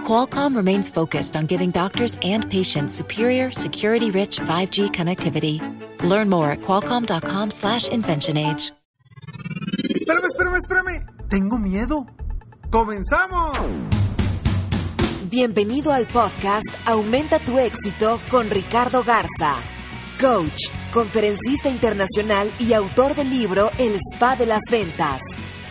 Qualcomm remains focused on giving doctors and patients superior, security-rich 5G connectivity. Learn more at qualcomm.com slash inventionage. Espérame, espérame, espérame. Tengo miedo. ¡Comenzamos! Bienvenido al podcast Aumenta tu éxito con Ricardo Garza, coach, conferencista internacional y autor del libro El Spa de las Ventas.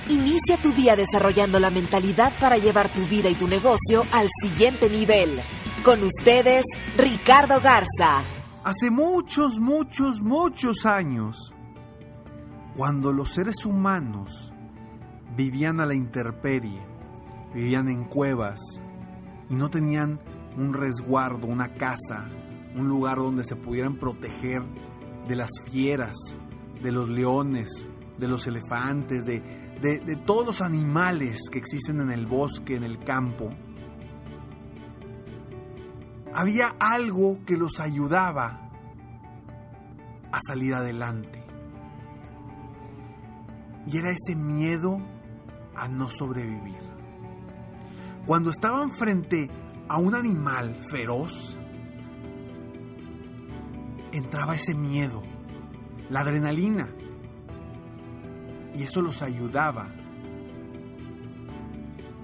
Inicia tu día desarrollando la mentalidad para llevar tu vida y tu negocio al siguiente nivel. Con ustedes, Ricardo Garza. Hace muchos, muchos, muchos años, cuando los seres humanos vivían a la intemperie, vivían en cuevas y no tenían un resguardo, una casa, un lugar donde se pudieran proteger de las fieras, de los leones, de los elefantes, de, de, todos los animales que existen en el bosque, en el campo, había algo que los ayudaba a salir adelante. Y era ese miedo a no sobrevivir. Cuando estaban frente a un animal feroz, entraba ese miedo, la adrenalina. Y eso los ayudaba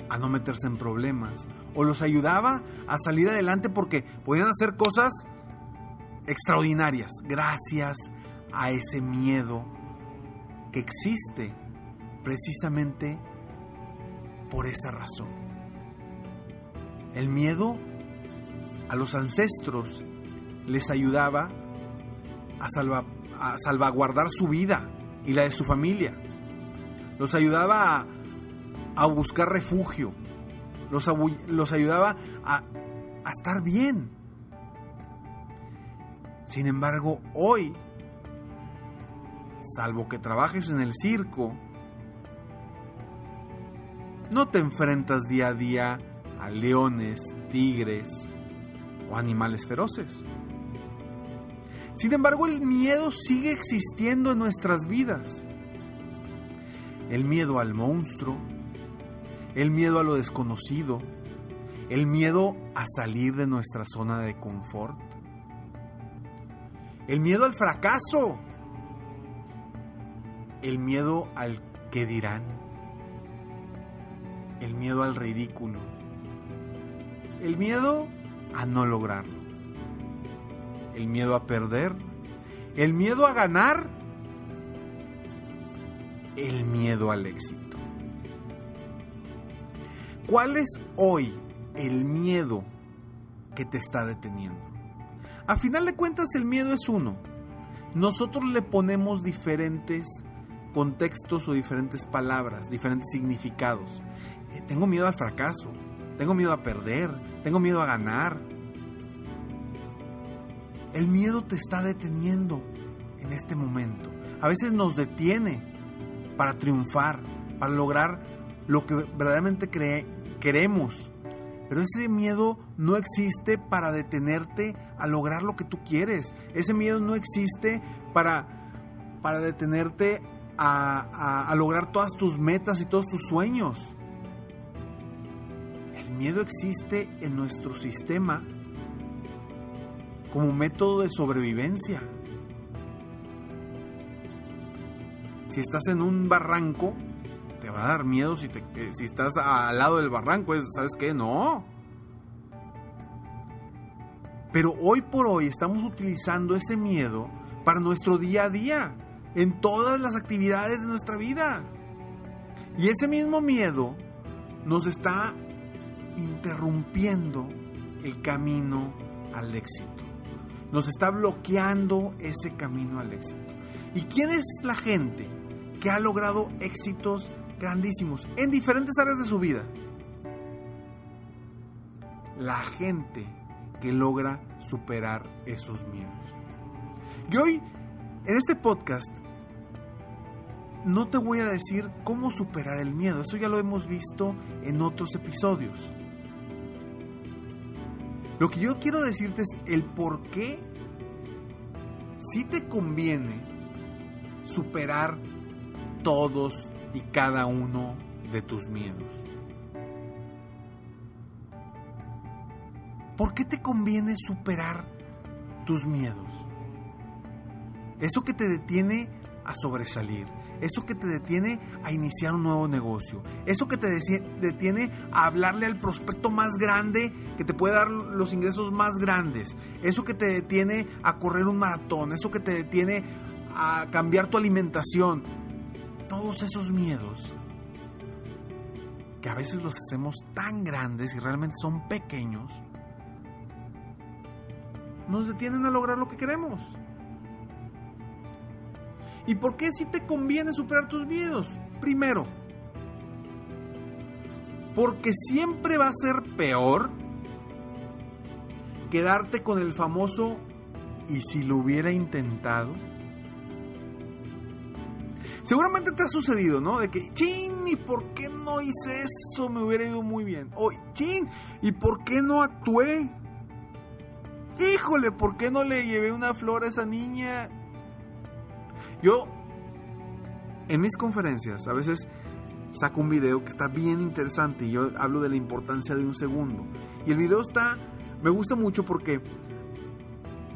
a no meterse en problemas. O los ayudaba a salir adelante porque podían hacer cosas extraordinarias gracias a ese miedo que existe precisamente por esa razón. El miedo a los ancestros les ayudaba a, salva, a salvaguardar su vida y la de su familia. Los ayudaba a, buscar refugio. Los, ayudaba a estar bien. Sin embargo, hoy, salvo que trabajes en el circo, no te enfrentas día a día a leones, tigres o animales feroces. Sin embargo, el miedo sigue existiendo en nuestras vidas. El miedo al monstruo, el miedo a lo desconocido, el miedo a salir de nuestra zona de confort, el miedo al fracaso, el miedo al que dirán, el miedo al ridículo, el miedo a no lograrlo, el miedo a perder, el miedo a ganar, al éxito. ¿Cuál es hoy el miedo que te está deteniendo? A final de cuentas el miedo es uno. Nosotros le ponemos diferentes contextos o diferentes palabras, diferentes significados. Eh, tengo miedo al fracaso, tengo miedo a perder, tengo miedo a ganar. El miedo te está deteniendo en este momento. A veces nos detiene para triunfar, para lograr lo que verdaderamente cree, queremos. Pero ese miedo no existe para detenerte a lograr lo que tú quieres. Ese miedo no existe para, para detenerte a, a, a lograr todas tus metas y todos tus sueños. El miedo existe en nuestro sistema como método de sobrevivencia. Si estás en un barranco, te va a dar miedo si, estás al lado del barranco. ¿Sabes qué? No. Pero hoy por hoy estamos utilizando ese miedo para nuestro día a día, en todas las actividades de nuestra vida. Y ese mismo miedo nos está interrumpiendo el camino al éxito. Nos está bloqueando ese camino al éxito. ¿Y quién es la gente que ha logrado éxitos grandísimos en diferentes áreas de su vida? La gente que logra superar esos miedos. Y hoy, en este podcast, no te voy a decir cómo superar el miedo, eso ya lo hemos visto en otros episodios. Lo que yo quiero decirte es el por qué si te conviene superar todos y cada uno de tus miedos. ¿Por qué te conviene superar tus miedos? Eso que te detiene a sobresalir, eso que te detiene a iniciar un nuevo negocio, eso que te detiene a hablarle al prospecto más grande que te puede dar los ingresos más grandes, eso que te detiene a correr un maratón, eso que te detiene a cambiar tu alimentación, todos esos miedos que a veces los hacemos tan grandes y realmente son pequeños, nos detienen a lograr lo que queremos. ¿Y por qué si te conviene superar tus miedos? Primero, porque siempre va a ser peor quedarte con el famoso ¿y si lo hubiera intentado? Seguramente te ha sucedido, ¿no? De que, chin, ¿y por qué no hice eso? Me hubiera ido muy bien. O, chin, ¿y por qué no actué? Híjole, ¿por qué no le llevé una flor a esa niña? Yo, en mis conferencias, a veces saco un video que está bien interesante y yo hablo de la importancia de un segundo. Y el video está, me gusta mucho porque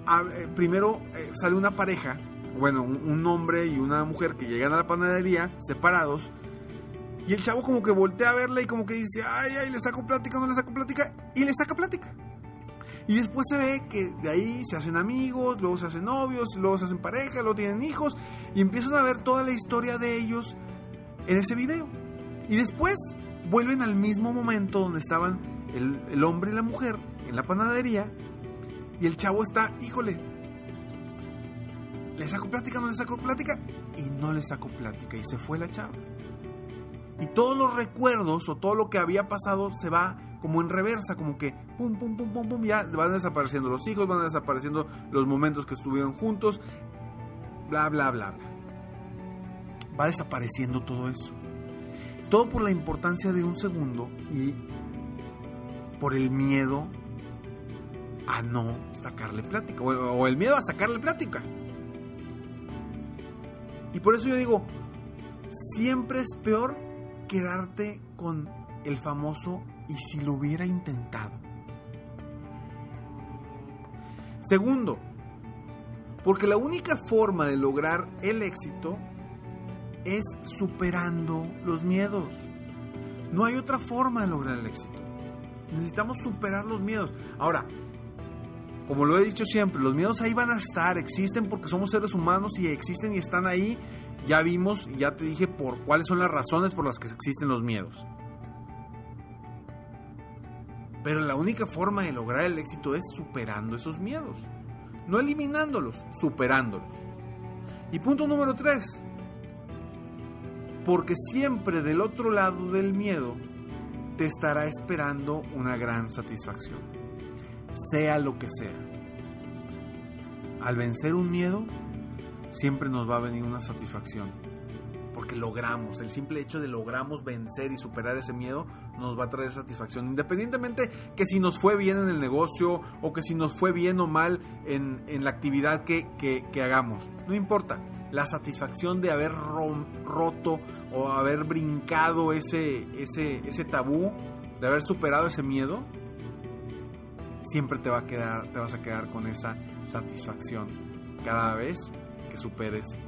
eh, primero eh, sale una pareja, bueno, un, hombre y una mujer que llegan a la panadería separados. Y el chavo como que voltea a verla y como que dice, ay, ay, le saco plática, no le saco plática. Y le saca plática. Y después se ve que de ahí se hacen amigos, luego se hacen novios, luego se hacen pareja, luego tienen hijos y empiezan a ver toda la historia de ellos en ese video. Y después vuelven al mismo momento donde estaban el, hombre y la mujer en la panadería y el chavo está, híjole, le saco plática, no le saco plática y no le saco plática y se fue la chava. Y todos los recuerdos o todo lo que había pasado se va como en reversa, como que pum, pum, pum, pum, pum, ya van desapareciendo los hijos, van desapareciendo los momentos que estuvieron juntos, bla, bla, bla, bla. Va desapareciendo todo eso. Todo por la importancia de un segundo y por el miedo a no sacarle plática, o el miedo a sacarle plática. Y por eso yo digo, siempre es peor quedarte con el famoso y si lo hubiera intentado. Segundo, porque la única forma de lograr el éxito es superando los miedos. No hay otra forma de lograr el éxito. Necesitamos superar los miedos. Ahora, como lo he dicho siempre, los miedos ahí van a estar, existen porque somos seres humanos y existen y están ahí. Ya vimos, ya te dije por cuáles son las razones por las que existen los miedos. Pero la única forma de lograr el éxito es superando esos miedos. No eliminándolos, superándolos. Y punto número tres. Porque siempre del otro lado del miedo te estará esperando una gran satisfacción. Sea lo que sea. Al vencer un miedo, siempre nos va a venir una satisfacción. Porque logramos, el simple hecho de logramos vencer y superar ese miedo nos va a traer satisfacción, independientemente que si nos fue bien en el negocio o que si nos fue bien o mal en, la actividad que, hagamos, no importa, la satisfacción de haber roto o haber brincado ese, ese, ese tabú, de haber superado ese miedo, siempre te, va a quedar, te vas a quedar con esa satisfacción cada vez que superes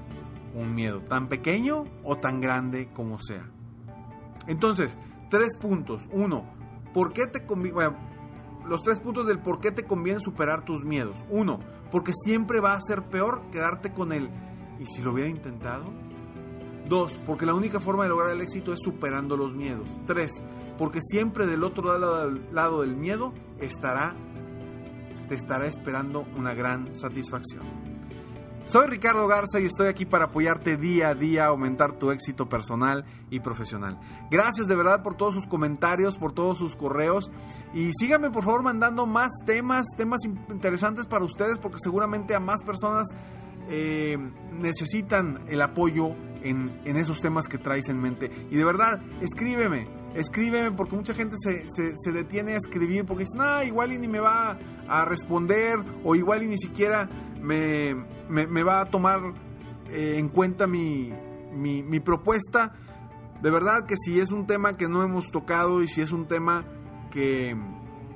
un miedo, tan pequeño o tan grande como sea. Entonces, tres puntos. Uno, ¿por qué te conviene? los tres puntos del por qué te conviene superar tus miedos. Uno, porque siempre va a ser peor quedarte con él. ¿Y si lo hubiera intentado? Dos, porque la única forma de lograr el éxito es superando los miedos. Tres, porque siempre del otro lado, lado del miedo estará, te estará esperando una gran satisfacción. Soy Ricardo Garza y estoy aquí para apoyarte día a día, aumentar tu éxito personal y profesional. Gracias de verdad por todos sus comentarios, por todos sus correos y síganme por favor mandando más temas, temas interesantes para ustedes porque seguramente a más personas eh, necesitan el apoyo en, en esos temas que traes en mente. Y de verdad, escríbeme, escríbeme porque mucha gente se, se, detiene a escribir porque dice, no, igual y ni me va a responder o igual y ni siquiera me, me, va a tomar eh, en cuenta mi, mi, mi propuesta. De verdad que si es un tema que no hemos tocado y si es un tema que,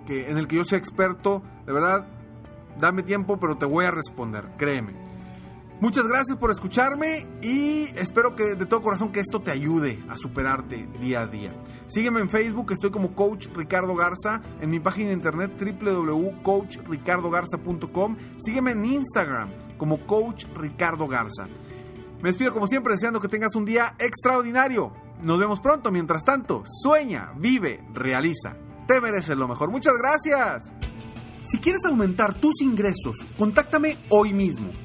que en el que yo sea experto, de verdad, dame tiempo, pero te voy a responder, créeme. Muchas gracias por escucharme y espero que de todo corazón que esto te ayude a superarte día a día. Sígueme en Facebook, estoy como Coach Ricardo Garza, en mi página de internet www.coachricardogarza.com. Sígueme en Instagram como Coach Ricardo Garza. Me despido como siempre deseando que tengas un día extraordinario. Nos vemos pronto, mientras tanto, sueña, vive, realiza. Te mereces lo mejor. Muchas gracias. Si quieres aumentar tus ingresos, contáctame hoy mismo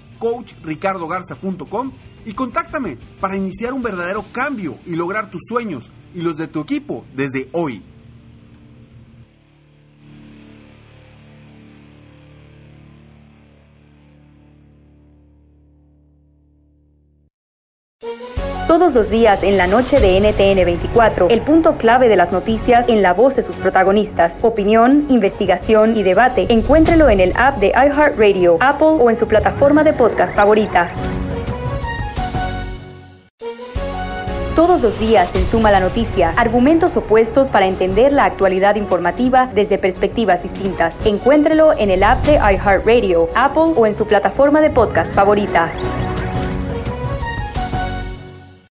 www.coachricardogarza.com y contáctame para iniciar un verdadero cambio y lograr tus sueños y los de tu equipo desde hoy. Todos los días en la noche de NTN 24, el punto clave de las noticias en la voz de sus protagonistas. Opinión, investigación y debate. Encuéntrelo en el app de iHeartRadio, Apple o en su plataforma de podcast favorita. Todos los días en Suma la Noticia, argumentos opuestos para entender la actualidad informativa desde perspectivas distintas. Encuéntrelo en el app de iHeartRadio, Apple o en su plataforma de podcast favorita.